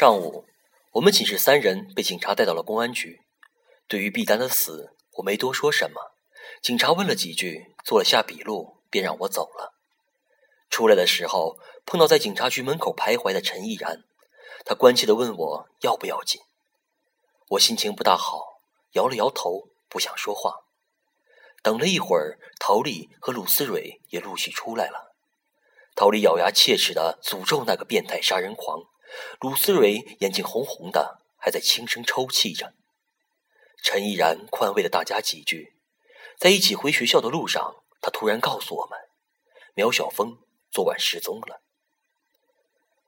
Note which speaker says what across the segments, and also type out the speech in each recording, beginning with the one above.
Speaker 1: 上午，我们寝室三人被警察带到了公安局。对于毕丹的死，我没多说什么。警察问了几句，做了下笔录，便让我走了。出来的时候，碰到在警察局门口徘徊的陈毅然，他关切地问我要不要紧。我心情不大好，摇了摇头，不想说话。等了一会儿，陶丽和鲁思蕊也陆续出来了。陶丽咬牙切齿地诅咒那个变态杀人狂，鲁思蕊眼睛红红的，还在轻声抽泣着。陈毅然宽慰了大家几句，在一起回学校的路上，他突然告诉我们，苗晓峰昨晚失踪了。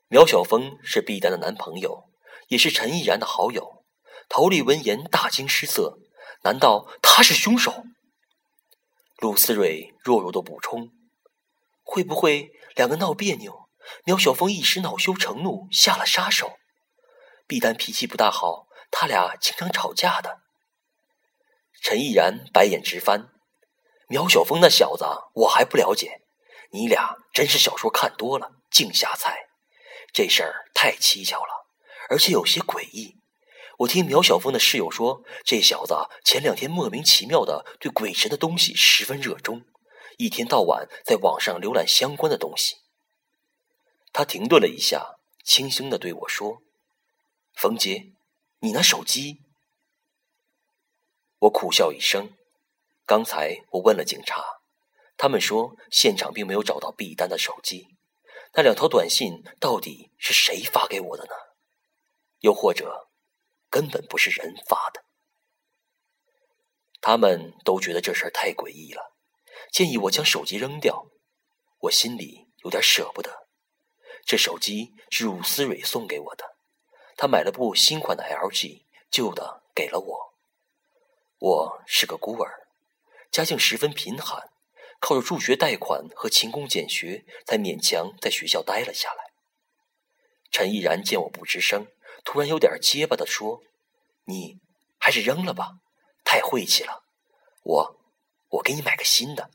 Speaker 1: 苗晓峰是毕丹的男朋友，也是陈毅然的好友。陶丽闻言大惊失色，难道他是凶手？鲁思蕊弱弱的补充：“会不会两个闹别扭，苗晓峰一时恼羞成怒下了杀手？毕丹脾气不大好，他俩经常吵架的。”陈毅然白眼直翻，苗晓峰那小子我还不了解，你俩真是小说看多了，净瞎猜。这事儿太蹊跷了，而且有些诡异。我听苗晓峰的室友说，这小子前两天莫名其妙的对鬼神的东西十分热衷，一天到晚在网上浏览相关的东西。他停顿了一下，轻声的对我说：“冯杰，你那手机？”我苦笑一声。刚才我问了警察，他们说现场并没有找到毕丹的手机。那两条短信到底是谁发给我的呢？又或者，根本不是人发的？他们都觉得这事儿太诡异了，建议我将手机扔掉。我心里有点舍不得。这手机是伍思蕊送给我的，他买了部新款的 LG，旧的给了我。我是个孤儿，家境十分贫寒，靠着助学贷款和勤工俭学，才勉强在学校待了下来。陈毅然见我不吱声，突然有点结巴的说：“你还是扔了吧，太晦气了。我，我给你买个新的。”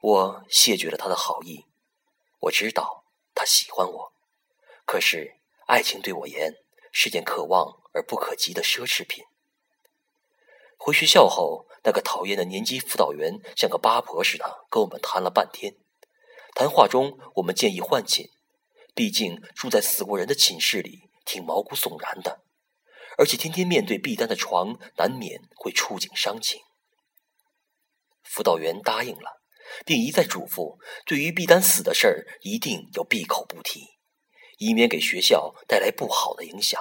Speaker 1: 我谢绝了他的好意，我知道他喜欢我，可是爱情对我言是件可望而不可及的奢侈品。回学校后，那个讨厌的年级辅导员像个八婆似的跟我们谈了半天。谈话中，我们建议换寝，毕竟住在死过人的寝室里挺毛骨悚然的，而且天天面对毕丹的床，难免会触景伤情。辅导员答应了，并一再嘱咐，对于毕丹死的事儿一定要闭口不提，以免给学校带来不好的影响。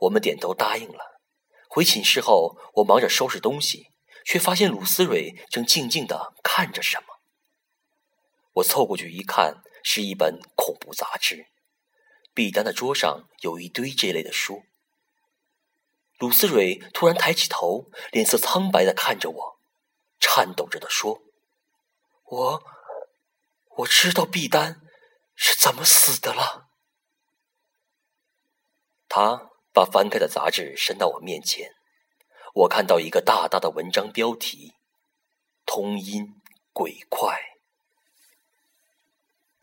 Speaker 1: 我们点头答应了。回寝室后，我忙着收拾东西，却发现鲁思蕊正静静的看着什么。我凑过去一看，是一本恐怖杂志。毕丹的桌上有一堆这类的书。鲁思蕊突然抬起头，脸色苍白的看着我，颤抖着的说：“我，我知道毕丹是怎么死的了。”他。把翻开的杂志伸到我面前，我看到一个大大的文章标题：“通阴鬼怪。”